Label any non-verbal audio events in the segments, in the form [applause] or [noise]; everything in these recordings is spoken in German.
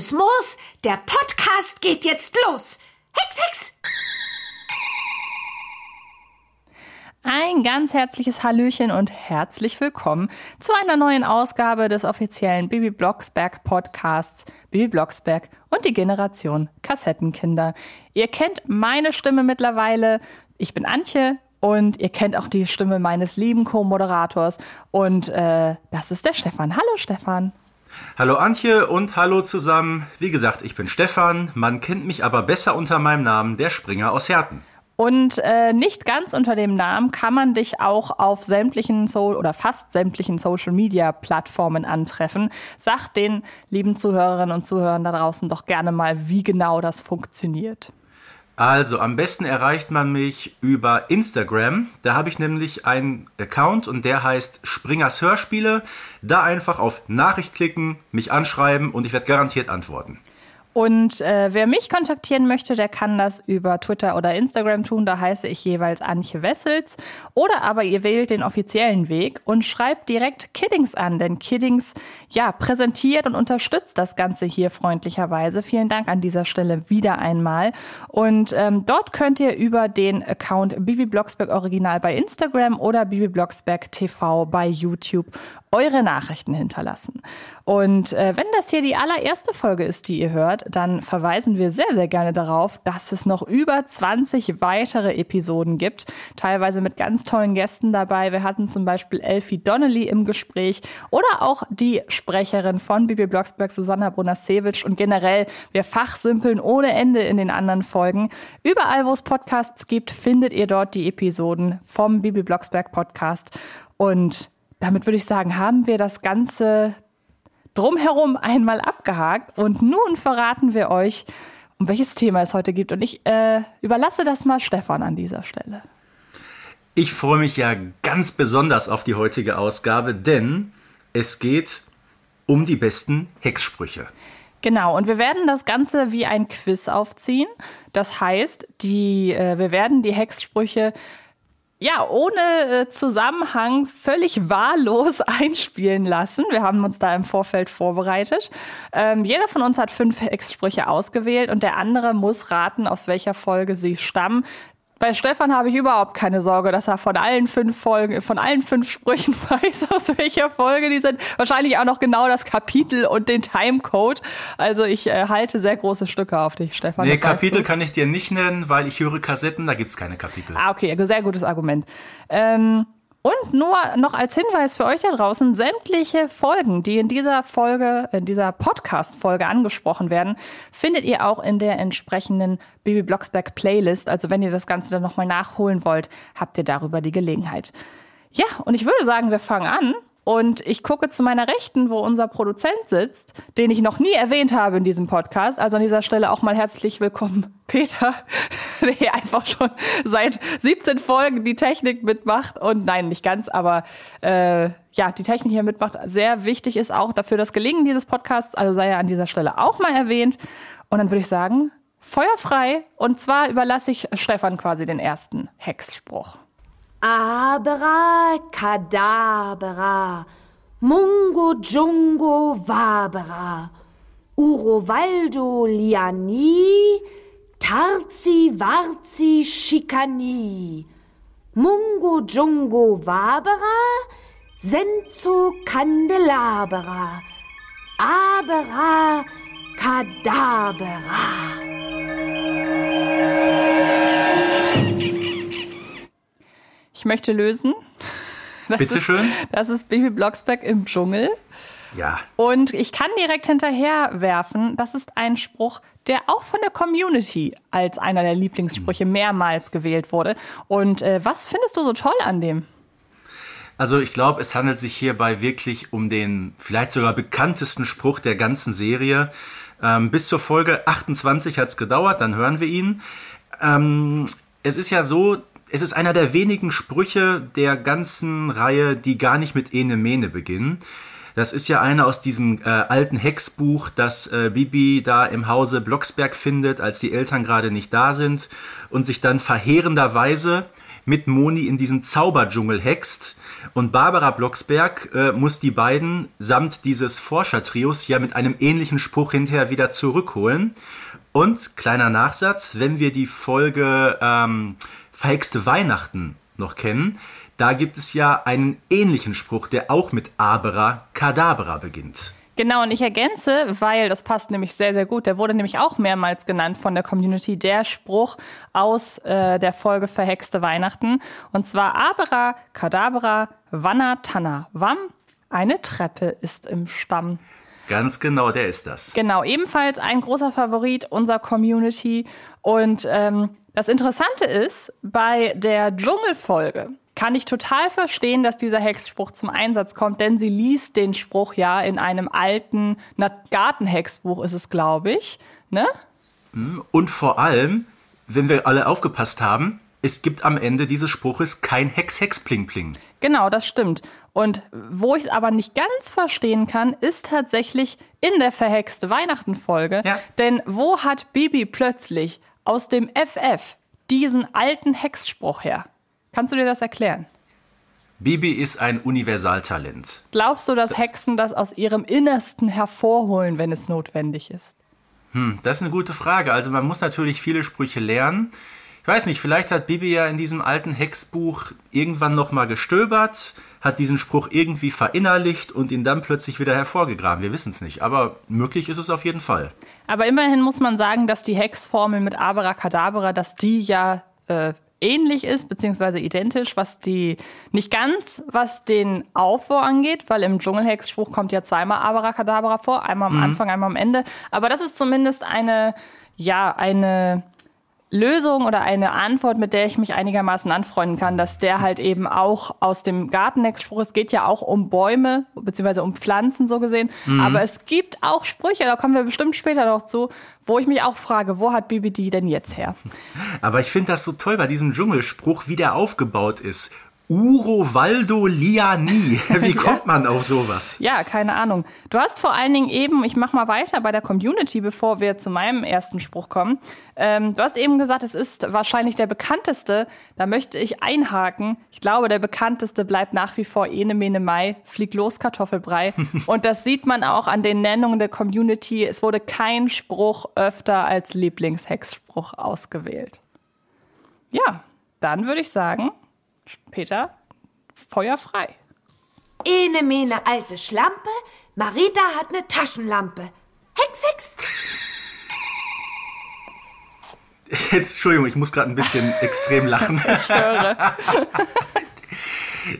grünes Moos. Der Podcast geht jetzt los. Hex, Hex! Ein ganz herzliches Hallöchen und herzlich willkommen zu einer neuen Ausgabe des offiziellen Bibi Blocksberg Podcasts Bibi Blocksberg und die Generation Kassettenkinder. Ihr kennt meine Stimme mittlerweile. Ich bin Antje und ihr kennt auch die Stimme meines lieben Co-Moderators und äh, das ist der Stefan. Hallo Stefan. Hallo Antje und hallo zusammen. Wie gesagt, ich bin Stefan. Man kennt mich aber besser unter meinem Namen, der Springer aus Herten. Und äh, nicht ganz unter dem Namen kann man dich auch auf sämtlichen so oder fast sämtlichen Social Media Plattformen antreffen. Sag den lieben Zuhörerinnen und Zuhörern da draußen doch gerne mal, wie genau das funktioniert. Also am besten erreicht man mich über Instagram. Da habe ich nämlich einen Account und der heißt Springers Hörspiele. Da einfach auf Nachricht klicken, mich anschreiben und ich werde garantiert antworten. Und äh, wer mich kontaktieren möchte, der kann das über Twitter oder Instagram tun. Da heiße ich jeweils Antje Wessels. Oder aber ihr wählt den offiziellen Weg und schreibt direkt Kiddings an. Denn Kiddings, ja, präsentiert und unterstützt das Ganze hier freundlicherweise. Vielen Dank an dieser Stelle wieder einmal. Und ähm, dort könnt ihr über den Account Bibi Blocksberg Original bei Instagram oder Bibi Blocksberg TV bei YouTube eure Nachrichten hinterlassen. Und äh, wenn das hier die allererste Folge ist, die ihr hört, dann verweisen wir sehr, sehr gerne darauf, dass es noch über 20 weitere Episoden gibt, teilweise mit ganz tollen Gästen dabei. Wir hatten zum Beispiel Elfie Donnelly im Gespräch oder auch die Sprecherin von Bibi Blocksberg, Susanna Brunasewitsch und generell wir fachsimpeln ohne Ende in den anderen Folgen. Überall, wo es Podcasts gibt, findet ihr dort die Episoden vom Bibi Blocksberg Podcast und damit würde ich sagen, haben wir das Ganze drumherum einmal abgehakt und nun verraten wir euch, um welches Thema es heute geht. Und ich äh, überlasse das mal Stefan an dieser Stelle. Ich freue mich ja ganz besonders auf die heutige Ausgabe, denn es geht um die besten Hexsprüche. Genau, und wir werden das Ganze wie ein Quiz aufziehen. Das heißt, die, äh, wir werden die Hexsprüche ja, ohne äh, Zusammenhang völlig wahllos [laughs] einspielen lassen. Wir haben uns da im Vorfeld vorbereitet. Ähm, jeder von uns hat fünf Ex-Sprüche ausgewählt und der andere muss raten, aus welcher Folge sie stammen. Bei Stefan habe ich überhaupt keine Sorge, dass er von allen fünf Folgen, von allen fünf Sprüchen [laughs] weiß, aus welcher Folge die sind. Wahrscheinlich auch noch genau das Kapitel und den Timecode. Also ich äh, halte sehr große Stücke auf dich, Stefan. Nee, Kapitel kann ich dir nicht nennen, weil ich höre Kassetten, da gibt es keine Kapitel. Ah, okay, sehr gutes Argument. Ähm, und nur noch als Hinweis für euch da draußen, sämtliche Folgen, die in dieser Folge, in dieser Podcast-Folge angesprochen werden, findet ihr auch in der entsprechenden Baby Blocksberg Playlist. Also wenn ihr das Ganze dann nochmal nachholen wollt, habt ihr darüber die Gelegenheit. Ja, und ich würde sagen, wir fangen an und ich gucke zu meiner Rechten, wo unser Produzent sitzt, den ich noch nie erwähnt habe in diesem Podcast. Also an dieser Stelle auch mal herzlich willkommen, Peter, [laughs] der hier einfach schon seit 17 Folgen die Technik mitmacht. Und nein, nicht ganz, aber äh, ja, die Technik hier mitmacht. Sehr wichtig ist auch dafür das Gelingen dieses Podcasts. Also sei er an dieser Stelle auch mal erwähnt. Und dann würde ich sagen, feuerfrei. Und zwar überlasse ich Stefan quasi den ersten Hexspruch. Abracadabra, Mungo Jungo Vabra, Urovaldo Liani, Tarzi Varzi Schikani, Mungo Jungo Vabra, Senzo Candelabra, Abera Kadabra. Ich möchte lösen. Das Bitte schön. Ist, das ist Baby Blocksberg im Dschungel. Ja. Und ich kann direkt hinterher werfen, das ist ein Spruch, der auch von der Community als einer der Lieblingssprüche mehrmals gewählt wurde. Und äh, was findest du so toll an dem? Also ich glaube, es handelt sich hierbei wirklich um den vielleicht sogar bekanntesten Spruch der ganzen Serie. Ähm, bis zur Folge 28 hat es gedauert, dann hören wir ihn. Ähm, es ist ja so, es ist einer der wenigen Sprüche der ganzen Reihe, die gar nicht mit Ene Mene beginnen. Das ist ja einer aus diesem äh, alten Hexbuch, das äh, Bibi da im Hause Blocksberg findet, als die Eltern gerade nicht da sind und sich dann verheerenderweise mit Moni in diesen Zauberdschungel hext. Und Barbara Blocksberg äh, muss die beiden samt dieses Forschertrios ja mit einem ähnlichen Spruch hinterher wieder zurückholen. Und kleiner Nachsatz, wenn wir die Folge ähm, Verhexte Weihnachten noch kennen, da gibt es ja einen ähnlichen Spruch, der auch mit Abera Kadabra beginnt. Genau, und ich ergänze, weil das passt nämlich sehr, sehr gut. Der wurde nämlich auch mehrmals genannt von der Community, der Spruch aus äh, der Folge Verhexte Weihnachten. Und zwar Abera, Kadabra, Wanna, Tanna, Wam. Eine Treppe ist im Stamm. Ganz genau, der ist das. Genau, ebenfalls ein großer Favorit unserer Community. Und ähm, das Interessante ist, bei der Dschungelfolge, kann ich total verstehen, dass dieser Hexspruch zum Einsatz kommt, denn sie liest den Spruch ja in einem alten Gartenhexbuch, ist es, glaube ich. Ne? Hm, und vor allem, wenn wir alle aufgepasst haben, es gibt am Ende dieses Spruches kein Hex, Hex, Pling, Pling. Genau, das stimmt. Und wo ich es aber nicht ganz verstehen kann, ist tatsächlich in der verhexte Weihnachten-Folge. Ja. Denn wo hat Bibi plötzlich aus dem FF diesen alten Hexspruch her? Kannst du dir das erklären? Bibi ist ein Universaltalent. Glaubst du, dass Hexen das aus ihrem Innersten hervorholen, wenn es notwendig ist? Hm, das ist eine gute Frage. Also man muss natürlich viele Sprüche lernen. Ich weiß nicht, vielleicht hat Bibi ja in diesem alten Hexbuch irgendwann nochmal gestöbert, hat diesen Spruch irgendwie verinnerlicht und ihn dann plötzlich wieder hervorgegraben. Wir wissen es nicht, aber möglich ist es auf jeden Fall. Aber immerhin muss man sagen, dass die Hexformel mit Abracadabra, dass die ja äh, ähnlich ist, beziehungsweise identisch, was die, nicht ganz, was den Aufbau angeht, weil im Dschungelhexspruch kommt ja zweimal Abracadabra vor, einmal am mhm. Anfang, einmal am Ende. Aber das ist zumindest eine, ja, eine Lösung oder eine Antwort, mit der ich mich einigermaßen anfreunden kann, dass der halt eben auch aus dem Gartenexspruch, es geht ja auch um Bäume, beziehungsweise um Pflanzen so gesehen, mhm. aber es gibt auch Sprüche, da kommen wir bestimmt später noch zu, wo ich mich auch frage, wo hat Bibi die denn jetzt her? [laughs] Aber ich finde das so toll bei diesem Dschungelspruch, wie der aufgebaut ist. Urovaldo Liani. [laughs] Wie kommt man auf sowas? Ja, keine Ahnung. Du hast vor allen Dingen eben, ich mach mal weiter bei der Community, bevor wir zu meinem ersten Spruch kommen. Ähm, du hast eben gesagt, es ist wahrscheinlich der bekannteste. Da möchte ich einhaken. Ich glaube, der bekannteste bleibt nach wie vor Ene Mene Mai, Flieg los Kartoffelbrei. [laughs] Und das sieht man auch an den Nennungen der Community. Es wurde kein Spruch öfter als Lieblingshexspruch ausgewählt. Ja, dann würde ich sagen, Peter, Feuer frei. Ene mene alte Schlampe, Marita hat eine Taschenlampe. Hex, Hex! [laughs] Jetzt, Entschuldigung, ich muss gerade ein bisschen [laughs] extrem lachen. Ich höre. [laughs]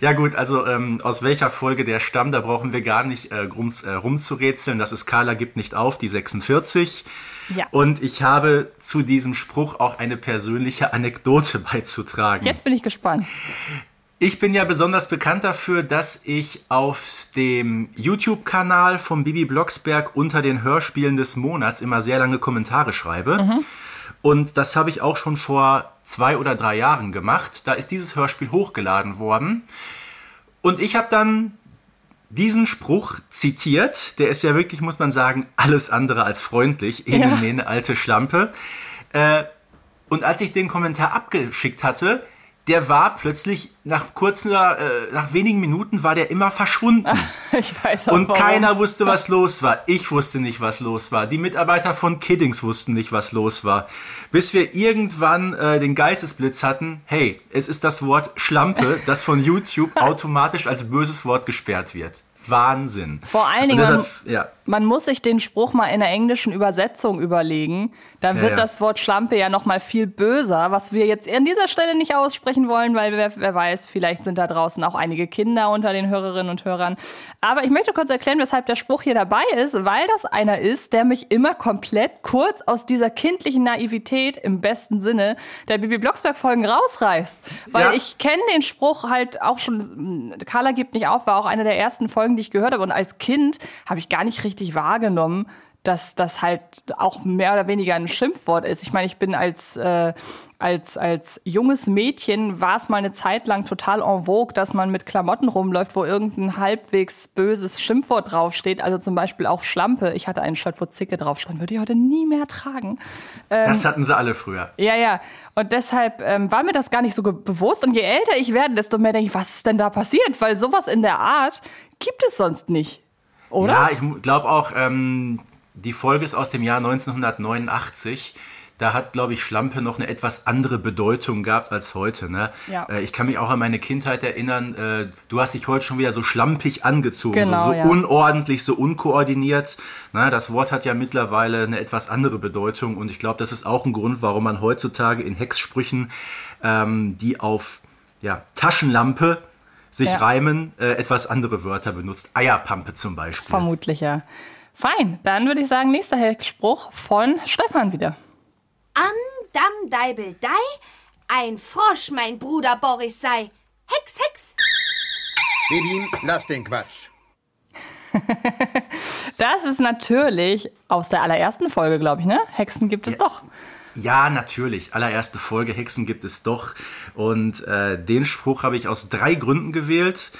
Ja gut, also ähm, aus welcher Folge der Stamm, da brauchen wir gar nicht äh, rum, äh, rumzurätseln. Das ist Carla gibt nicht auf, die 46. Ja. Und ich habe zu diesem Spruch auch eine persönliche Anekdote [laughs] beizutragen. Jetzt bin ich gespannt. Ich bin ja besonders bekannt dafür, dass ich auf dem YouTube-Kanal von Bibi Blocksberg unter den Hörspielen des Monats immer sehr lange Kommentare schreibe. Mhm. Und das habe ich auch schon vor zwei oder drei Jahren gemacht. Da ist dieses Hörspiel hochgeladen worden. Und ich habe dann diesen Spruch zitiert. Der ist ja wirklich, muss man sagen, alles andere als freundlich. Ja. Ene, alte Schlampe. Äh, und als ich den Kommentar abgeschickt hatte, der war plötzlich nach kurzer, äh, nach wenigen Minuten war der immer verschwunden. [laughs] ich weiß auch Und warum. keiner wusste, was los war. Ich wusste nicht, was los war. Die Mitarbeiter von Kiddings wussten nicht, was los war. Bis wir irgendwann äh, den Geistesblitz hatten, hey, es ist das Wort Schlampe, [laughs] das von YouTube automatisch als böses Wort gesperrt wird. Wahnsinn. Vor allen Dingen, deshalb, man, ja. Man, muss sich den Spruch mal in der englischen Übersetzung überlegen. Dann wird ja, ja. das Wort Schlampe ja noch mal viel böser, was wir jetzt an dieser Stelle nicht aussprechen wollen, weil wer, wer weiß, vielleicht sind da draußen auch einige Kinder unter den Hörerinnen und Hörern. Aber ich möchte kurz erklären, weshalb der Spruch hier dabei ist, weil das einer ist, der mich immer komplett kurz aus dieser kindlichen Naivität im besten Sinne der Bibi Blocksberg Folgen rausreißt. Weil ja. ich kenne den Spruch halt auch schon, Carla gibt nicht auf, war auch eine der ersten Folgen, die ich gehört habe. Und als Kind habe ich gar nicht richtig wahrgenommen, dass das halt auch mehr oder weniger ein Schimpfwort ist. Ich meine, ich bin als äh, als, als junges Mädchen war es mal eine Zeit lang total en vogue, dass man mit Klamotten rumläuft, wo irgendein halbwegs böses Schimpfwort draufsteht. Also zum Beispiel auch Schlampe. Ich hatte ein Shirt, wo Zicke drauf stand, würde ich heute nie mehr tragen. Ähm, das hatten sie alle früher. Ja, ja. Und deshalb ähm, war mir das gar nicht so bewusst. Und je älter ich werde, desto mehr denke ich, was ist denn da passiert? Weil sowas in der Art gibt es sonst nicht. Oder? Ja, ich glaube auch, ähm, die Folge ist aus dem Jahr 1989 da hat, glaube ich, Schlampe noch eine etwas andere Bedeutung gehabt als heute. Ne? Ja. Äh, ich kann mich auch an meine Kindheit erinnern. Äh, du hast dich heute schon wieder so schlampig angezogen, genau, so, so ja. unordentlich, so unkoordiniert. Ne? Das Wort hat ja mittlerweile eine etwas andere Bedeutung und ich glaube, das ist auch ein Grund, warum man heutzutage in Hexsprüchen, ähm, die auf ja, Taschenlampe sich ja. reimen, äh, etwas andere Wörter benutzt. Eierpampe zum Beispiel. Vermutlich, ja. Fein, dann würde ich sagen, nächster Hexspruch von Stefan wieder. Am Damm Deibel Dei, ein Frosch mein Bruder Boris sei. Hex, Hex. Baby, lass den Quatsch. [laughs] das ist natürlich aus der allerersten Folge, glaube ich, ne? Hexen gibt es ja. doch. Ja, natürlich. Allererste Folge Hexen gibt es doch. Und äh, den Spruch habe ich aus drei Gründen gewählt.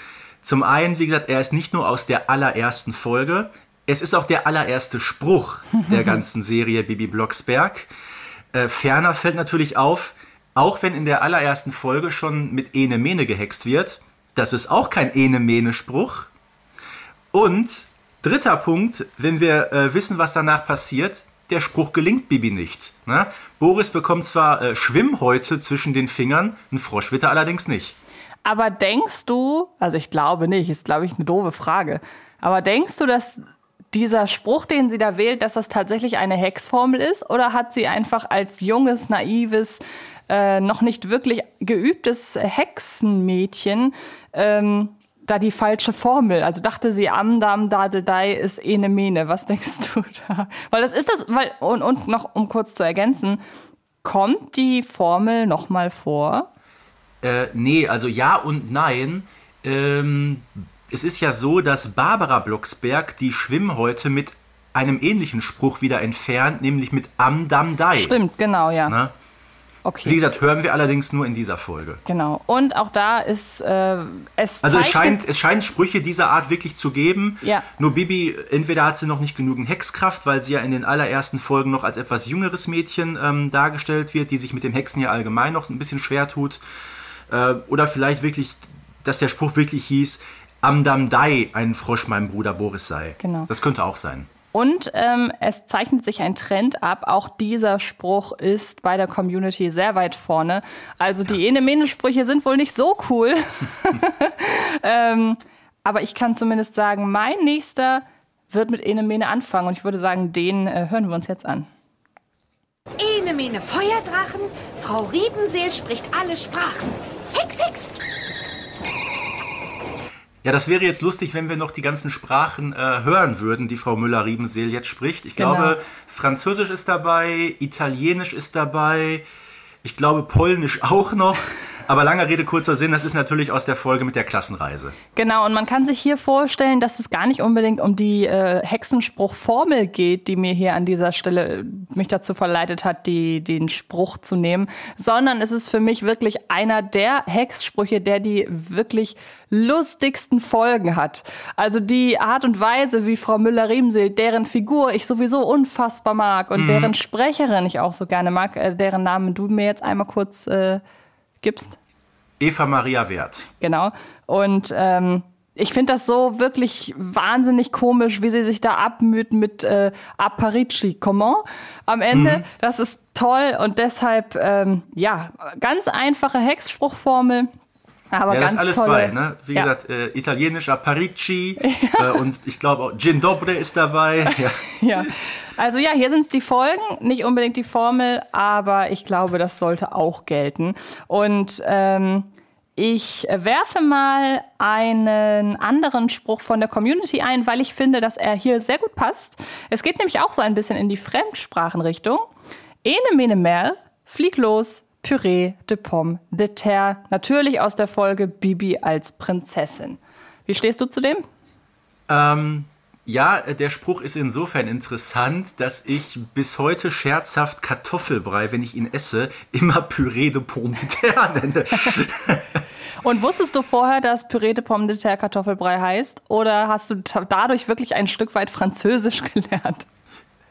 Zum einen, wie gesagt, er ist nicht nur aus der allerersten Folge, es ist auch der allererste Spruch der [laughs] ganzen Serie Bibi Blocksberg. Äh, ferner fällt natürlich auf, auch wenn in der allerersten Folge schon mit Ene Mene gehext wird, das ist auch kein Ene Mene Spruch. Und dritter Punkt, wenn wir äh, wissen, was danach passiert, der Spruch gelingt Bibi nicht. Ne? Boris bekommt zwar äh, Schwimmhäute zwischen den Fingern, ein Frosch wird er allerdings nicht. Aber denkst du, also ich glaube nicht, ist glaube ich eine doofe Frage, aber denkst du, dass dieser Spruch, den sie da wählt, dass das tatsächlich eine Hexformel ist? Oder hat sie einfach als junges, naives, äh, noch nicht wirklich geübtes Hexenmädchen ähm, da die falsche Formel? Also dachte sie, Amdam Dadeldei ist Ene Mene. Was denkst du [laughs] da? Weil das ist das, weil, und, und noch, um kurz zu ergänzen, kommt die Formel nochmal vor? Äh, nee, also ja und nein. Ähm, es ist ja so, dass Barbara Blocksberg die Schwimmhäute mit einem ähnlichen Spruch wieder entfernt, nämlich mit Am Dam Dai. Stimmt, genau, ja. Na? Okay. Wie gesagt, hören wir allerdings nur in dieser Folge. Genau. Und auch da ist äh, es. Also es scheint, es scheint Sprüche dieser Art wirklich zu geben. Ja. Nur Bibi, entweder hat sie noch nicht genügend Hexkraft, weil sie ja in den allerersten Folgen noch als etwas jüngeres Mädchen ähm, dargestellt wird, die sich mit dem Hexen ja allgemein noch ein bisschen schwer tut. Äh, oder vielleicht wirklich, dass der Spruch wirklich hieß, Amdamdai ein Frosch meinem Bruder Boris sei. Genau. Das könnte auch sein. Und ähm, es zeichnet sich ein Trend ab. Auch dieser Spruch ist bei der Community sehr weit vorne. Also die. Ene-Mene-Sprüche sind wohl nicht so cool. [laughs] ähm, aber ich kann zumindest sagen, mein nächster wird mit Ene-Mene anfangen. Und ich würde sagen, den äh, hören wir uns jetzt an. Ene-Mene Feuerdrachen, Frau Riebenseel spricht alle Sprachen. Hex, Hex! Ja, das wäre jetzt lustig, wenn wir noch die ganzen Sprachen äh, hören würden, die Frau Müller-Riebenseel jetzt spricht. Ich genau. glaube, Französisch ist dabei, Italienisch ist dabei, ich glaube Polnisch auch noch. Aber langer Rede, kurzer Sinn, das ist natürlich aus der Folge mit der Klassenreise. Genau, und man kann sich hier vorstellen, dass es gar nicht unbedingt um die äh, Hexenspruchformel geht, die mir hier an dieser Stelle äh, mich dazu verleitet hat, die, den Spruch zu nehmen, sondern es ist für mich wirklich einer der Hexsprüche, der die wirklich lustigsten Folgen hat. Also die Art und Weise, wie Frau Müller-Riemsel, deren Figur ich sowieso unfassbar mag und mhm. deren Sprecherin ich auch so gerne mag, äh, deren Namen du mir jetzt einmal kurz äh, gibst. Eva Maria Wert. Genau. Und ähm, ich finde das so wirklich wahnsinnig komisch, wie sie sich da abmüht mit äh, Aparici, comment am Ende. Mhm. Das ist toll und deshalb, ähm, ja, ganz einfache Hexspruchformel. Aber ja, ganz das ist alles tolle, bei, ne? Wie ja. gesagt, äh, italienisch Aparici ja. äh, und ich glaube auch Gin Dobre ist dabei. [laughs] Ja. ja. Also ja, hier sind es die Folgen, nicht unbedingt die Formel, aber ich glaube, das sollte auch gelten. Und ähm, ich werfe mal einen anderen Spruch von der Community ein, weil ich finde, dass er hier sehr gut passt. Es geht nämlich auch so ein bisschen in die Fremdsprachenrichtung. Ene mene mer, flieg los, Püree de Pomme de Terre. Natürlich aus der Folge Bibi als Prinzessin. Wie stehst du zu dem? Ähm, Ja, äh, der Spruch ist insofern interessant, dass ich bis heute scherzhaft Kartoffelbrei, wenn ich ihn esse, immer Püree de Pomme de terre nenne. [laughs] Und wusstest du vorher, dass Püree de Pomme de terre Kartoffelbrei heißt? Oder hast du dadurch wirklich ein Stück weit Französisch [laughs] gelernt?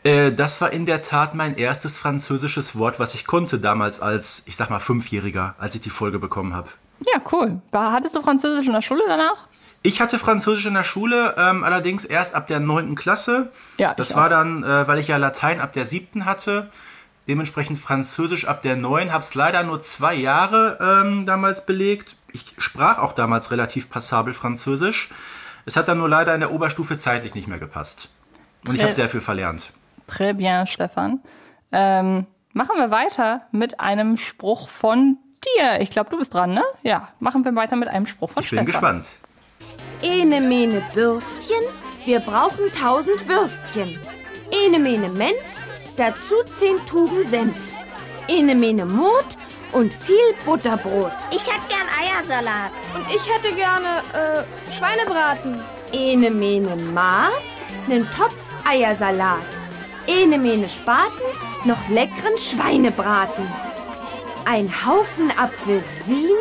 Äh, das war in der Tat mein erstes französisches Wort, was ich konnte damals als, ich sag mal, Fünfjähriger, als ich die Folge bekommen habe. Ja, cool. Hattest du Französisch in der Schule danach? Ich hatte Französisch in der Schule, ähm, allerdings erst ab der 9. Klasse. Ja, das war auch. dann, äh, weil ich ja Latein ab der 7. hatte. Dementsprechend Französisch ab der 9. Hab's leider nur zwei Jahre ähm, damals belegt. Ich sprach auch damals relativ passabel Französisch. Es hat dann nur leider in der Oberstufe zeitlich nicht mehr gepasst. Und ich habe sehr viel verlernt. Très bien, Stefan. Ähm, machen wir weiter mit einem Spruch von dir. Ich glaube, du bist dran, ne? Ja, machen wir weiter mit einem Spruch von Ich bin Stefan. gespannt. Ene mene Bürstchen, wir brauchen tausend Würstchen. Ene mene Menf, dazu zehn Tuben Senf. Ene mene Mut und viel Butterbrot. Ich hätte gern Eiersalat. Und ich hätte gerne äh, Schweinebraten. Ene mene Maat, nen Topf Eiersalat. Ene mene Spaten, noch leckeren Schweinebraten. Ein Haufen Apfelsinen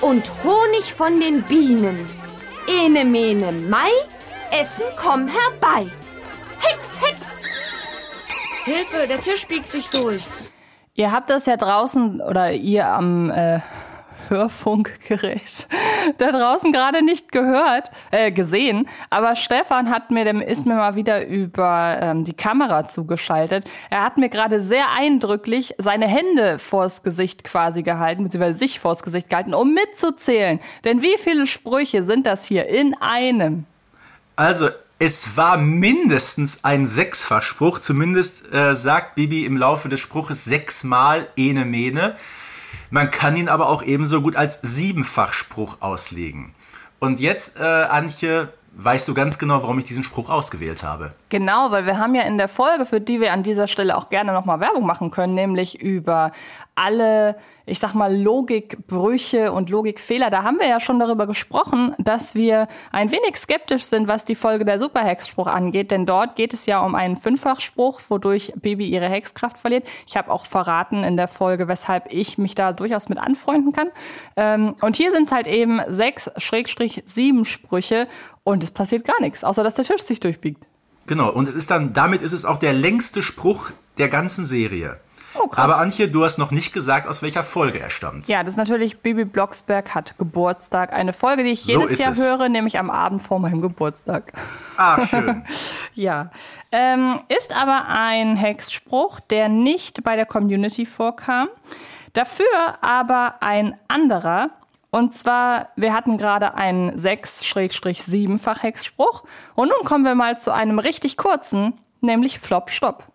und Honig von den Bienen. Ene mene Mai, Essen komm herbei. Hex, Hex! Hilfe, der Tisch biegt sich durch. Ihr habt das ja draußen oder ihr am äh, Hörfunkgerät [laughs] da draußen gerade nicht gehört, äh, gesehen. Aber Stefan hat mir, ist mir mal wieder über ähm, die Kamera zugeschaltet. Er hat mir gerade sehr eindrücklich seine Hände vors Gesicht quasi gehalten, beziehungsweise sich vors Gesicht gehalten, um mitzuzählen. Denn wie viele Sprüche sind das hier in einem? Also, es war mindestens ein Sechsfachspruch. Zumindest äh, sagt Bibi im Laufe des Spruches sechsmal ene mene. Man kann ihn aber auch ebenso gut als Siebenfachspruch auslegen. Und jetzt, äh, Antje, weißt du ganz genau, warum ich diesen Spruch ausgewählt habe. Genau, weil wir haben ja in der Folge, für die wir an dieser Stelle auch gerne nochmal Werbung machen können, nämlich über alle, ich sag mal, Logikbrüche und Logikfehler. Da haben wir ja schon darüber gesprochen, dass wir ein wenig skeptisch sind, was die Folge der Superhexspruch angeht, denn dort geht es ja um einen Fünffachspruch, wodurch Baby ihre Hexkraft verliert. Ich habe auch verraten in der Folge, weshalb ich mich da durchaus mit anfreunden kann. Ähm, und hier sind es halt eben sechs, Schrägstrich, sieben Sprüche und es passiert gar nichts, außer dass der Tisch sich durchbiegt. Genau, und es ist dann, damit ist es auch der längste Spruch der ganzen Serie. Oh, krass. Aber Antje, du hast noch nicht gesagt, aus welcher Folge er stammt. Ja, das ist natürlich Bibi Blocksberg hat Geburtstag. Eine Folge, die ich jedes Jahr es. höre, nämlich am Abend vor meinem Geburtstag. Ah, schön. [laughs] Ja. Ähm, ist aber ein Hexspruch, der nicht bei der Community vorkam. Dafür aber ein anderer. Und zwar, wir hatten gerade einen 6-7-fach Hexspruch. Und nun kommen wir mal zu einem richtig kurzen, nämlich Flop Stopp.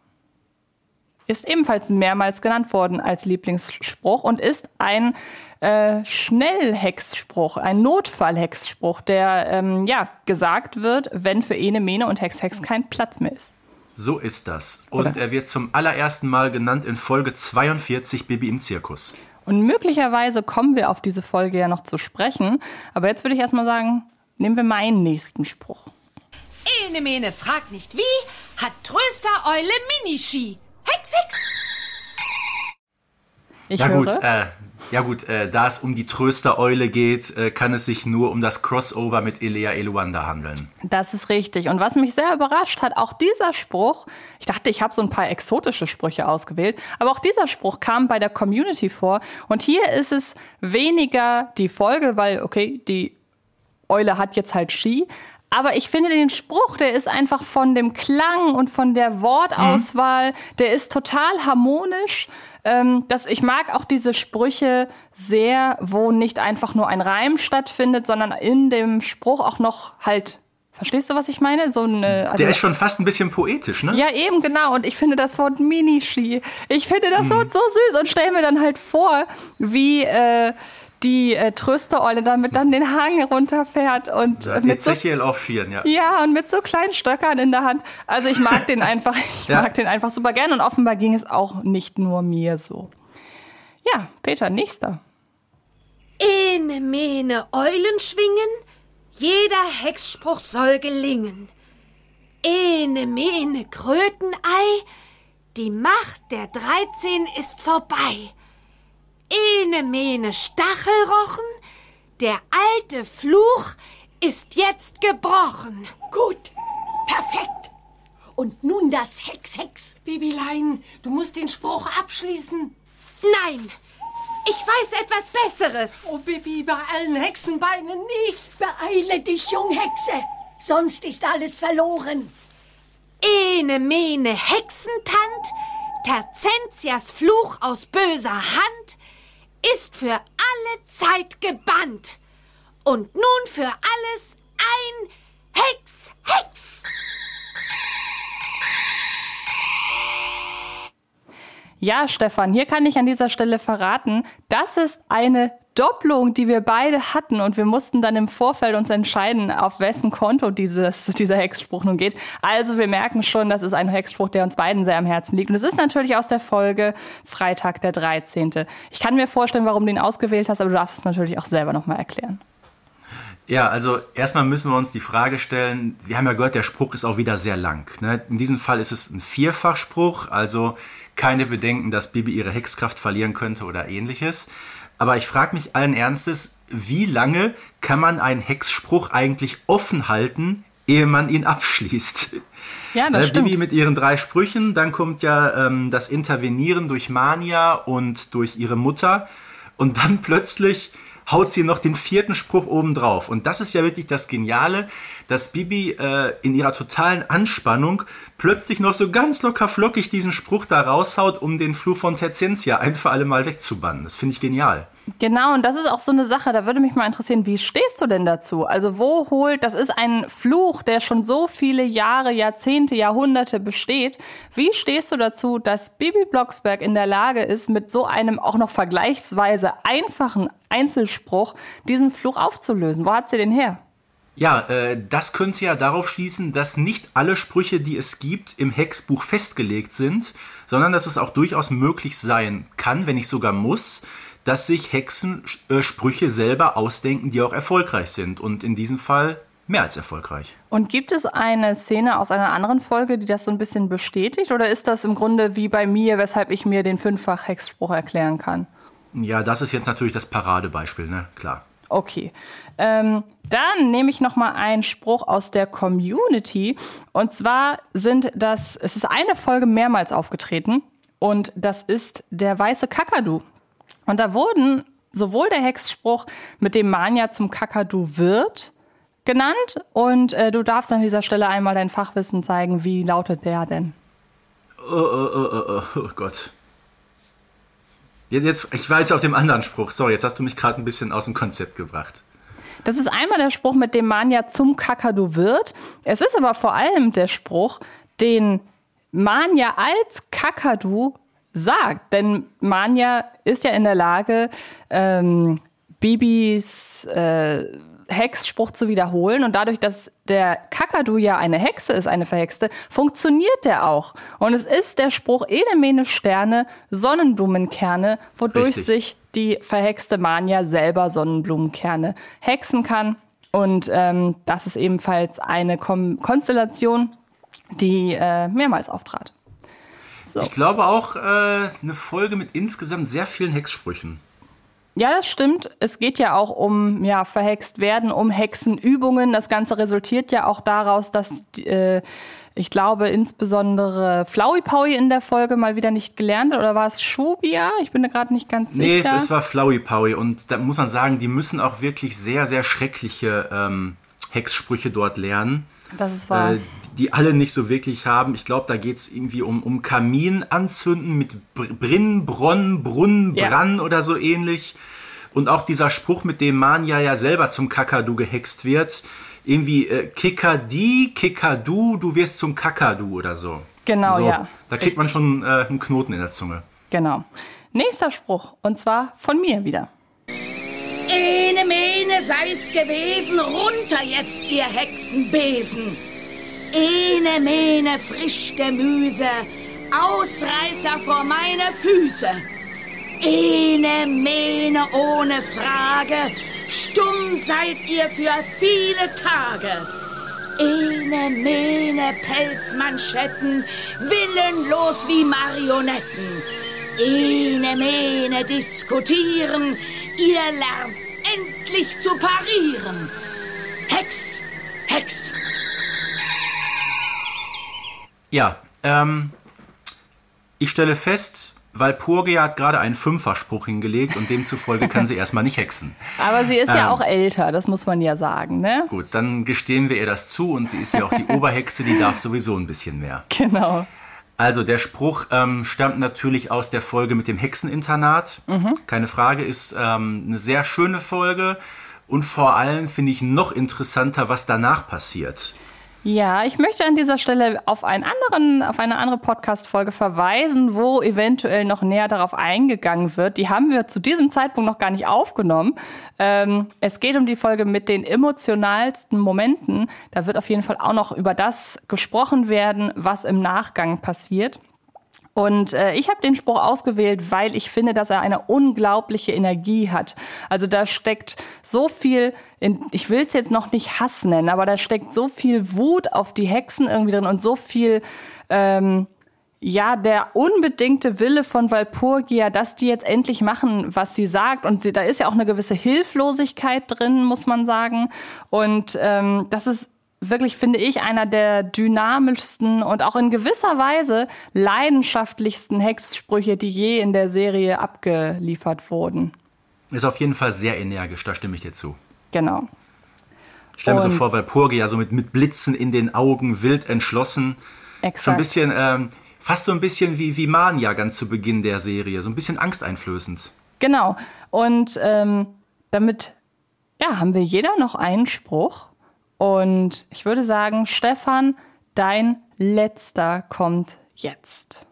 Ist ebenfalls mehrmals genannt worden als Lieblingsspruch und ist ein äh, Schnellhexspruch, ein Notfallhexspruch, der ähm, ja gesagt wird, wenn für Ene, Mene und Hex Hex kein Platz mehr ist. So ist das. Und Oder? er wird zum allerersten Mal genannt in Folge 42 Bibi im Zirkus. Und möglicherweise kommen wir auf diese Folge ja noch zu sprechen. Aber jetzt würde ich erstmal sagen, nehmen wir meinen nächsten Spruch. Ene Mene fragt nicht wie, hat Tröster Eule Miniski. Hex, Hex. Ich Ja höre. gut, äh, ja gut, äh, da es um die Tröstereule geht, äh, kann es sich nur um das Crossover mit Elea Eluanda handeln. Das ist richtig. Und was mich sehr überrascht hat, auch dieser Spruch, ich dachte, ich habe so ein paar exotische Sprüche ausgewählt, aber auch dieser Spruch kam bei der Community vor. Und hier ist es weniger die Folge, weil, okay, die Eule hat jetzt halt Ski. Aber ich finde den Spruch, der ist einfach von dem Klang und von der Wortauswahl, der ist total harmonisch. Ähm, das, ich mag auch diese Sprüche sehr, wo nicht einfach nur ein Reim stattfindet, sondern in dem Spruch auch noch halt, verstehst du, was ich meine? So eine, also Der ist schon fast ein bisschen poetisch, ne? ja, eben, genau. Und ich finde das Wort Miniski. Ich finde das Mhm. Wort so süß und stell mir dann halt vor, wie äh, die äh, Tröstereule damit dann den Hang runterfährt und Ja, mit so, Ezechiel auf Schieren, ja. ja, und mit so kleinen Stöckern in der Hand. Also ich mag den einfach, [laughs] ich Ja. mag den einfach super gern und offenbar ging es auch nicht nur mir so. Ja, Peter, nächster. Ene, mene, Eulen schwingen, jeder Hexspruch soll gelingen. Ene mene Krötenei, die Macht der 13 ist vorbei. Ene mene Stachelrochen, der alte Fluch ist jetzt gebrochen. Gut, perfekt. Und nun das Hex, Hex. Babylein, du musst den Spruch abschließen. Nein, ich weiß etwas Besseres. Oh, Bibi, bei allen Hexenbeinen nicht. Beeile dich, Junghexe, sonst ist alles verloren. Ene mene Hexentant, Terzentias Fluch aus böser Hand, ist für alle Zeit gebannt. Und nun für alles ein Hex, Hex. Ja, Stefan, hier kann ich an dieser Stelle verraten, das ist eine Doppelung, die wir beide hatten und wir mussten dann im Vorfeld uns entscheiden, auf wessen Konto dieses, dieser Hexspruch nun geht. Also wir merken schon, das ist ein Hexspruch, der uns beiden sehr am Herzen liegt. Und es ist natürlich aus der Folge Freitag der 13. Ich kann mir vorstellen, warum du ihn ausgewählt hast, aber du darfst es natürlich auch selber nochmal erklären. Ja, also erstmal müssen wir uns die Frage stellen, wir haben ja gehört, der Spruch ist auch wieder sehr lang. Ne? In diesem Fall ist es ein Vierfachspruch, also keine Bedenken, dass Bibi ihre Hexkraft verlieren könnte oder ähnliches. Aber ich frage mich allen Ernstes, wie lange kann man einen Hexspruch eigentlich offen halten, ehe man ihn abschließt? [laughs] Ja, das Äh, stimmt. Bibi mit ihren drei Sprüchen, dann kommt ja ähm, das Intervenieren durch Mania und durch ihre Mutter und dann [laughs] plötzlich haut sie noch den vierten Spruch oben drauf. Und das ist ja wirklich das Geniale, dass Bibi äh, in ihrer totalen Anspannung plötzlich noch so ganz locker flockig diesen Spruch da raushaut, um den Fluch von Terzentia ein für alle Mal wegzubannen. Das finde ich genial. Genau, und das ist auch so eine Sache, da würde mich mal interessieren, wie stehst du denn dazu? Also wo holt, das ist ein Fluch, der schon so viele Jahre, Jahrzehnte, Jahrhunderte besteht. Wie stehst du dazu, dass Bibi Blocksberg in der Lage ist, mit so einem auch noch vergleichsweise einfachen Einzelspruch diesen Fluch aufzulösen? Wo hat sie den her? Ja, äh, das könnte ja darauf schließen, dass nicht alle Sprüche, die es gibt, im Hexbuch festgelegt sind, sondern dass es auch durchaus möglich sein kann, wenn nicht sogar muss, dass sich Hexen äh, Sprüche selber ausdenken, die auch erfolgreich sind. Und in diesem Fall mehr als erfolgreich. Und gibt es eine Szene aus einer anderen Folge, die das so ein bisschen bestätigt? Oder ist das im Grunde wie bei mir, weshalb ich mir den Fünffach-Hexspruch erklären kann? Ja, das ist jetzt natürlich das Paradebeispiel, ne? Klar. Okay. Ähm, dann nehme ich noch mal einen Spruch aus der Community. Und zwar sind das, es ist eine Folge mehrmals aufgetreten. Und das ist der weiße Kakadu. Und da wurden sowohl der Hexspruch, mit dem Manja zum Kakadu wird, genannt. Und äh, du darfst an dieser Stelle einmal dein Fachwissen zeigen. Wie lautet der denn? Oh, oh, oh, oh, oh, oh Gott. Jetzt, ich war jetzt auf dem anderen Spruch. Sorry, jetzt hast du mich gerade ein bisschen aus dem Konzept gebracht. Das ist einmal der Spruch, mit dem Manja zum Kakadu wird. Es ist aber vor allem der Spruch, den Manja als Kakadu sagt. Denn Manja ist ja in der Lage, ähm, Bibis äh, Hexspruch zu wiederholen. Und dadurch, dass der Kakadu ja eine Hexe ist, eine Verhexte, funktioniert der auch. Und es ist der Spruch Edemene Sterne, Sonnenblumenkerne, wodurch Richtig. sich die verhexte Mania selber Sonnenblumenkerne hexen kann. Und ähm, das ist ebenfalls eine Kom Konstellation, die äh, mehrmals auftrat. So. Ich glaube auch äh, eine Folge mit insgesamt sehr vielen Hexsprüchen. Ja, das stimmt. Es geht ja auch um ja, verhext werden, um Hexenübungen. Das Ganze resultiert ja auch daraus, dass äh, ich glaube insbesondere Flowey Powie in der Folge mal wieder nicht gelernt hat. Oder war es Shubia? Ich bin mir gerade nicht ganz Nee, sicher. es, es war Flowey Powie und da muss man sagen, die müssen auch wirklich sehr, sehr schreckliche ähm, Hexsprüche dort lernen. das ist wahr. Äh, die alle nicht so wirklich haben. Ich glaube, da geht es irgendwie um, um Kamin anzünden mit Br Brinn, Bronn, Brunnen, Ja. Brann oder so ähnlich. Und auch dieser Spruch, mit dem Manja ja selber zum Kakadu gehext wird. Irgendwie äh, Kikadi, Kikadu, du wirst zum Kakadu oder so. Genau, so, ja. Da kriegt man schon äh, einen Knoten in der Zunge. Genau. Nächster Spruch. Und zwar von mir wieder. Ene Mene sei's gewesen, runter jetzt, ihr Hexenbesen. Ene Mene frisch Gemüse, Ausreißer vor meine Füße. Ene Mene ohne Frage, stumm seid ihr für viele Tage. Ene, mene Pelzmanschetten, willenlos wie Marionetten. Ene, mene diskutieren, ihr lernt endlich zu parieren. Hex, Hex. Ja, ähm, ich stelle fest, Walpurgia hat gerade einen Fünferspruch hingelegt und demzufolge kann sie [laughs] erstmal nicht hexen. Aber sie ist ja Ähm. auch älter, das muss man ja sagen, ne? Gut, dann gestehen wir ihr das zu und sie ist ja auch die [laughs] Oberhexe, die darf sowieso ein bisschen mehr. Genau. Also der Spruch ähm, stammt natürlich aus der Folge mit dem Hexeninternat. Keine Frage, ist ähm, eine sehr schöne Folge. Und vor allem finde ich noch interessanter, was danach passiert. Ja, ich möchte an dieser Stelle auf, einen anderen, auf eine andere Podcast-Folge verweisen, wo eventuell noch näher darauf eingegangen wird. Die haben wir zu diesem Zeitpunkt noch gar nicht aufgenommen. Ähm, es geht um die Folge mit den emotionalsten Momenten. Da wird auf jeden Fall auch noch über das gesprochen werden, was im Nachgang passiert. Und äh, ich habe den Spruch ausgewählt, weil ich finde, dass er eine unglaubliche Energie hat. Also da steckt so viel, in, ich will es jetzt noch nicht Hass nennen, aber da steckt so viel Wut auf die Hexen irgendwie drin und so viel, ähm, ja, der unbedingte Wille von Walpurgia, dass die jetzt endlich machen, was sie sagt. Und sie, da ist ja auch eine gewisse Hilflosigkeit drin, muss man sagen. Und ähm, das ist wirklich, finde ich, einer der dynamischsten und auch in gewisser Weise leidenschaftlichsten Hexsprüche, die je in der Serie abgeliefert wurden. Ist auf jeden Fall sehr energisch, da stimme ich dir zu. Genau. Ich stelle mir so Und- vor, Walpurgia so mit, mit Blitzen in den Augen, wild entschlossen. So ein Exakt. bisschen, ähm, fast so ein bisschen wie, wie Mania ganz zu Beginn der Serie. So ein bisschen angsteinflößend. Genau. Und ähm, damit ja, haben wir jeder noch einen Spruch. Und ich würde sagen, Stefan, dein letzter kommt jetzt.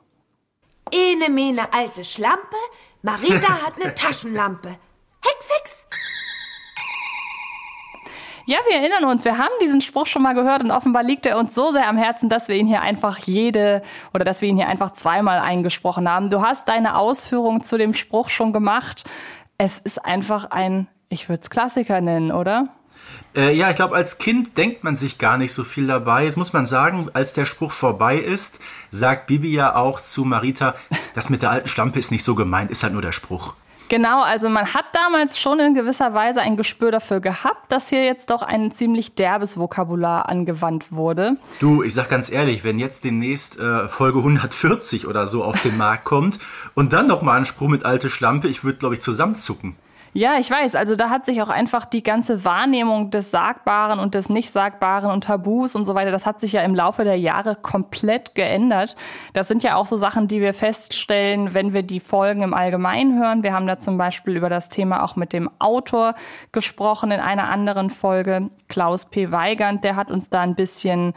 Ene mene alte Schlampe, Marita hat ne [laughs] Taschenlampe. Hex, Hex. Ja, wir erinnern uns, wir haben diesen Spruch schon mal gehört und offenbar liegt er uns so sehr am Herzen, dass wir ihn hier einfach jede oder dass wir ihn hier einfach zweimal eingesprochen haben. Du hast deine Ausführung zu dem Spruch schon gemacht. Es ist einfach ein, ich würde es Klassiker nennen, oder? Äh, ja, ich glaube, als Kind denkt man sich gar nicht so viel dabei. Jetzt muss man sagen, als der Spruch vorbei ist, sagt Bibi ja auch zu Marita, das mit der alten Schlampe ist nicht so gemeint, ist halt nur der Spruch. Genau, also man hat damals schon in gewisser Weise ein Gespür dafür gehabt, dass hier jetzt doch ein ziemlich derbes Vokabular angewandt wurde. Du, ich sag ganz ehrlich, wenn jetzt demnächst äh, Folge 140 oder so auf den Markt kommt und dann noch mal ein Spruch mit alte Schlampe, ich würde, glaube ich, zusammenzucken. Ja, ich weiß. Also da hat sich auch einfach die ganze Wahrnehmung des Sagbaren und des Nicht-Sagbaren und Tabus und so weiter, das hat sich ja im Laufe der Jahre komplett geändert. Das sind ja auch so Sachen, die wir feststellen, wenn wir die Folgen im Allgemeinen hören. Wir haben da zum Beispiel über das Thema auch mit dem Autor gesprochen in einer anderen Folge. Klaus P. Weigand, der hat uns da ein bisschen,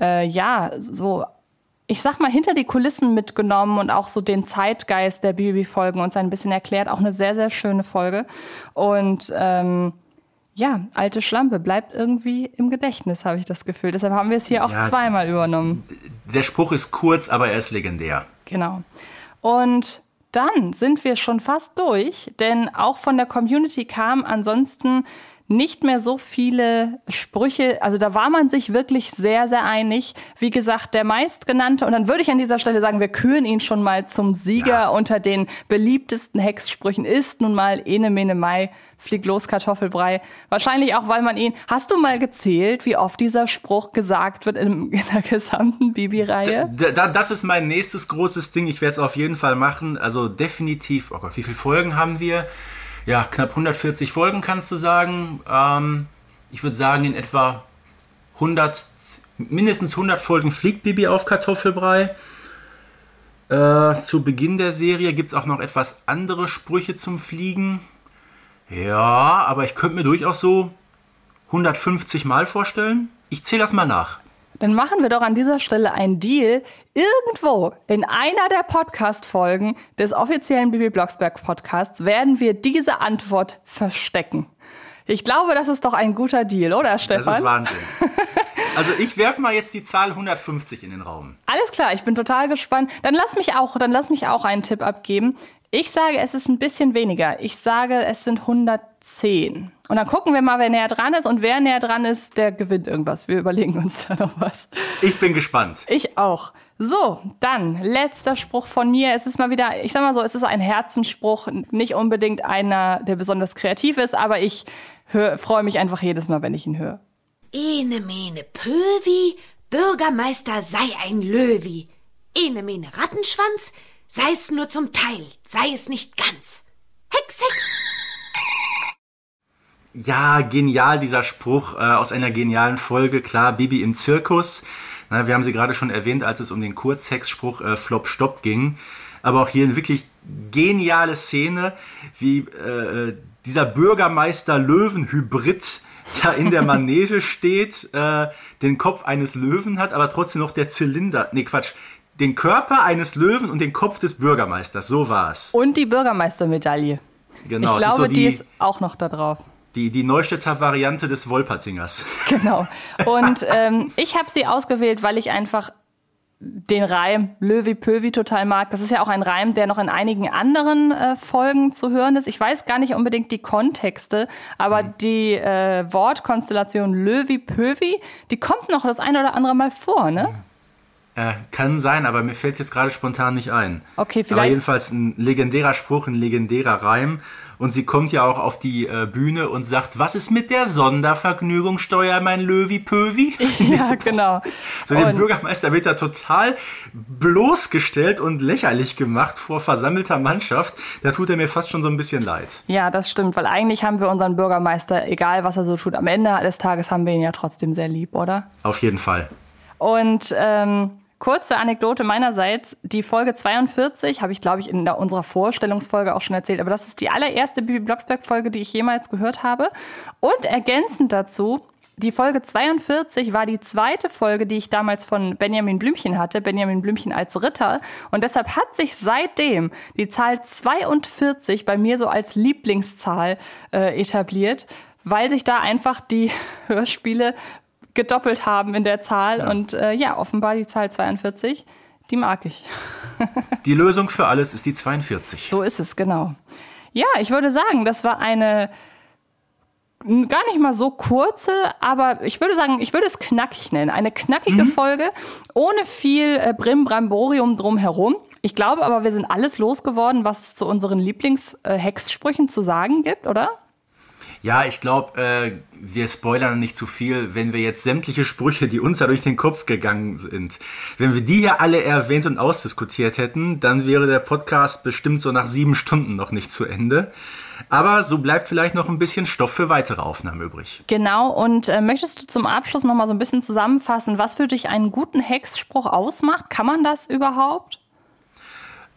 äh, ja, so ich sag mal, hinter die Kulissen mitgenommen und auch so den Zeitgeist der Bibi-Folgen uns ein bisschen erklärt. Auch eine sehr, sehr schöne Folge. Und ähm, ja, alte Schlampe bleibt irgendwie im Gedächtnis, habe ich das Gefühl. Deshalb haben wir es hier auch Ja. zweimal übernommen. Der Spruch ist kurz, aber er ist legendär. Genau. Und dann sind wir schon fast durch, denn auch von der Community kamen ansonsten nicht mehr so viele Sprüche. Also da war man sich wirklich sehr, sehr einig. Wie gesagt, der meistgenannte, und dann würde ich an dieser Stelle sagen, wir küren ihn schon mal zum Sieger Ja. unter den beliebtesten Hexsprüchen, ist nun mal Ene Mene Mai, flieg los Kartoffelbrei. Wahrscheinlich auch, weil man ihn, hast du mal gezählt, wie oft dieser Spruch gesagt wird in, [laughs] in der gesamten Bibi-Reihe? Da, da, das ist mein nächstes großes Ding. Ich werde es auf jeden Fall machen. Also definitiv. Oh Gott, wie viele Folgen haben wir? Ja, knapp 140 Folgen kannst du sagen. Ähm, ich würde sagen, in etwa 100, mindestens 100 Folgen fliegt Bibi auf Kartoffelbrei. Äh, zu Beginn der Serie gibt es auch noch etwas andere Sprüche zum Fliegen. Ja, aber ich könnte mir durchaus so 150 Mal vorstellen. Ich zähle das mal nach. Dann machen wir doch an dieser Stelle einen Deal. Irgendwo in einer der Podcast-Folgen des offiziellen Bibi Blocksberg Podcasts werden wir diese Antwort verstecken. Ich glaube, das ist doch ein guter Deal, oder Das ist Stefan? Wahnsinn. [laughs] Also ich werfe mal jetzt die Zahl 150 in den Raum. Alles klar, ich bin total gespannt. Dann lass mich auch, dann lass mich auch einen Tipp abgeben. Ich sage, es ist ein bisschen weniger. Ich sage, es sind 110. Und dann gucken wir mal, wer näher dran ist. Und wer näher dran ist, der gewinnt irgendwas. Wir überlegen uns da noch was. Ich bin gespannt. Ich auch. So, dann letzter Spruch von mir. Es ist mal wieder, ich sag mal so, es ist ein Herzensspruch, nicht unbedingt einer, der besonders kreativ ist, aber ich freue mich einfach jedes Mal, wenn ich ihn höre. Ene mene Pövi, Bürgermeister sei ein Löwi. Ene mene Rattenschwanz, sei es nur zum Teil, sei es nicht ganz. Hex, Hex! Ja, genial dieser Spruch äh, aus einer genialen Folge. Klar, Bibi im Zirkus. Na, wir haben sie gerade schon erwähnt, als es um den Kurzhexspruch äh, Flop Stopp ging. Aber auch hier eine wirklich geniale Szene, wie äh, dieser Bürgermeister Löwenhybrid da in der [laughs] Manege steht, äh, den Kopf eines Löwen hat, aber trotzdem noch der Zylinder. Nee, Quatsch. Den Körper eines Löwen und den Kopf des Bürgermeisters. So war es. Und die Bürgermeistermedaille. Genau. Ich glaube, so die, die ist auch noch da drauf. Die, die Neustädter Variante des Wolpertingers. [laughs] Genau. Und ähm, ich habe sie ausgewählt, weil ich einfach den Reim Löwi Pöwi total mag. Das ist ja auch ein Reim, der noch in einigen anderen äh, Folgen zu hören ist. Ich weiß gar nicht unbedingt die Kontexte, aber mhm. die äh, Wortkonstellation Löwi Pöwi, die kommt noch das eine oder andere Mal vor, ne? Äh, kann sein, aber mir fällt es jetzt gerade spontan nicht ein. Okay, vielleicht. Aber jedenfalls ein legendärer Spruch, ein legendärer Reim. Und sie kommt ja auch auf die äh, Bühne und sagt, was ist mit der Sondervergnügungssteuer, mein Löwi-Pöwi? [laughs] Ja, [laughs] genau. so, der Bürgermeister wird da total bloßgestellt und lächerlich gemacht vor versammelter Mannschaft. Da tut er mir fast schon so ein bisschen leid. Ja, das stimmt, weil eigentlich haben wir unseren Bürgermeister, egal was er so tut, am Ende des Tages haben wir ihn ja trotzdem sehr lieb, oder? Auf jeden Fall. Und ähm, Kurze Anekdote meinerseits. Die Folge 42 habe ich, glaube ich, in der, unserer Vorstellungsfolge auch schon erzählt. Aber das ist die allererste Bibi Blocksberg-Folge, die ich jemals gehört habe. Und ergänzend dazu, die Folge 42 war die zweite Folge, die ich damals von Benjamin Blümchen hatte. Benjamin Blümchen als Ritter. Und deshalb hat sich seitdem die Zahl 42 bei mir so als Lieblingszahl äh, etabliert weil sich da einfach die [laughs] Hörspiele gedoppelt haben in der Zahl. Ja. Und äh, ja, offenbar die Zahl 42, die mag ich. [laughs] die Lösung für alles ist die 42. So ist es, genau. Ja, ich würde sagen, das war eine gar nicht mal so kurze, aber ich würde sagen, ich würde es knackig nennen. Eine knackige mhm. Folge ohne viel äh, Brimbramborium drumherum. Ich glaube aber, wir sind alles losgeworden, was es zu unseren Lieblingshexsprüchen äh, zu sagen gibt, oder? Ja, ich glaube, äh, wir spoilern nicht zu viel, wenn wir jetzt sämtliche Sprüche, die uns da durch den Kopf gegangen sind, wenn wir die ja alle erwähnt und ausdiskutiert hätten, dann wäre der Podcast bestimmt so nach sieben Stunden noch nicht zu Ende. Aber so bleibt vielleicht noch ein bisschen Stoff für weitere Aufnahmen übrig. Genau, und äh, möchtest du zum Abschluss noch mal so ein bisschen zusammenfassen, was für dich einen guten Hexspruch ausmacht? Kann man das überhaupt?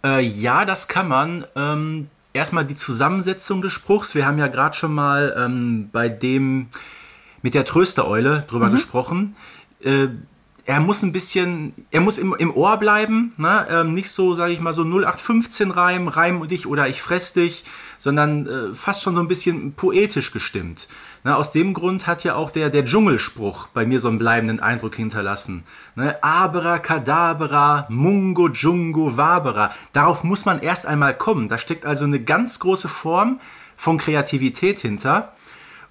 Äh, ja, das kann man. Ähm, erstmal die Zusammensetzung des Spruchs. Wir haben ja gerade schon mal ähm, bei dem mit der Tröstereule drüber mhm. gesprochen. Äh, er muss ein bisschen, er muss im, im Ohr bleiben, ne? ähm, nicht so, sage ich mal, so 0815 Reim, Reim dich oder ich fress dich, sondern äh, fast schon so ein bisschen poetisch gestimmt. Na, aus dem Grund hat ja auch der, der Dschungelspruch bei mir so einen bleibenden Eindruck hinterlassen. Ne? Abracadabra, Mungo, Jungo, Wabera. Darauf muss man erst einmal kommen. Da steckt also eine ganz große Form von Kreativität hinter.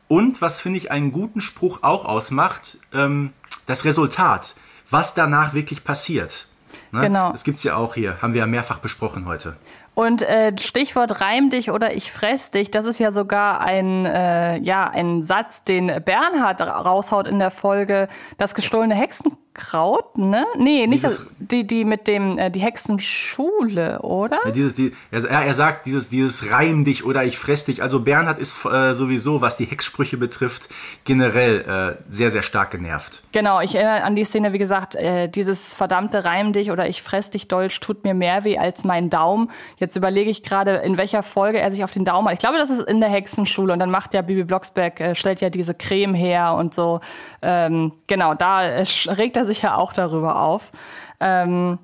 Und was finde ich einen guten Spruch auch ausmacht, ähm, das Resultat, was danach wirklich passiert. Ne? Genau. Das gibt es ja auch hier, haben wir ja mehrfach besprochen heute. Und äh, Stichwort reim dich oder ich fress dich, das ist ja sogar ein, äh, ja, ein Satz, den Bernhard raushaut in der Folge Das gestohlene Hexen Kraut, ne? Nee, nicht dieses, das, die, die mit dem, äh, die Hexenschule, oder? Ja, dieses, die, er, er sagt dieses, dieses Reim dich oder ich fress dich. Also Bernhard ist äh, sowieso, was die Hexsprüche betrifft, generell äh, sehr, sehr stark genervt. Genau, ich erinnere an die Szene, wie gesagt, äh, dieses verdammte Reim dich oder ich fress dich Deutsch tut mir mehr weh als mein Daumen. Jetzt überlege ich gerade, in welcher Folge er sich auf den Daumen hat. Ich glaube, das ist in der Hexenschule und dann macht ja Bibi Blocksberg, äh, stellt ja diese Creme her und so. Ähm, genau, da äh, regt er sich ja auch darüber auf. Ähm,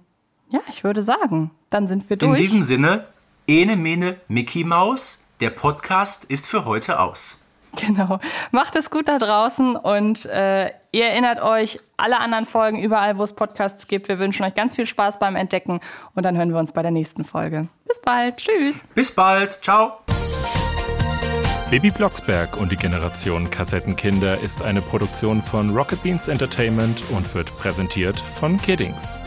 ja, ich würde sagen, dann sind wir durch. In diesem Sinne, Ene Mene Mickey Maus, der Podcast ist für heute aus. [laughs] Genau. Macht es gut da draußen und äh, ihr erinnert euch, alle anderen Folgen überall, wo es Podcasts gibt. Wir wünschen euch ganz viel Spaß beim Entdecken und dann hören wir uns bei der nächsten Folge. Bis bald. Tschüss. Bis bald. Ciao. Baby Blocksberg und die Generation Kassettenkinder ist eine Produktion von Rocket Beans Entertainment und wird präsentiert von Kiddings.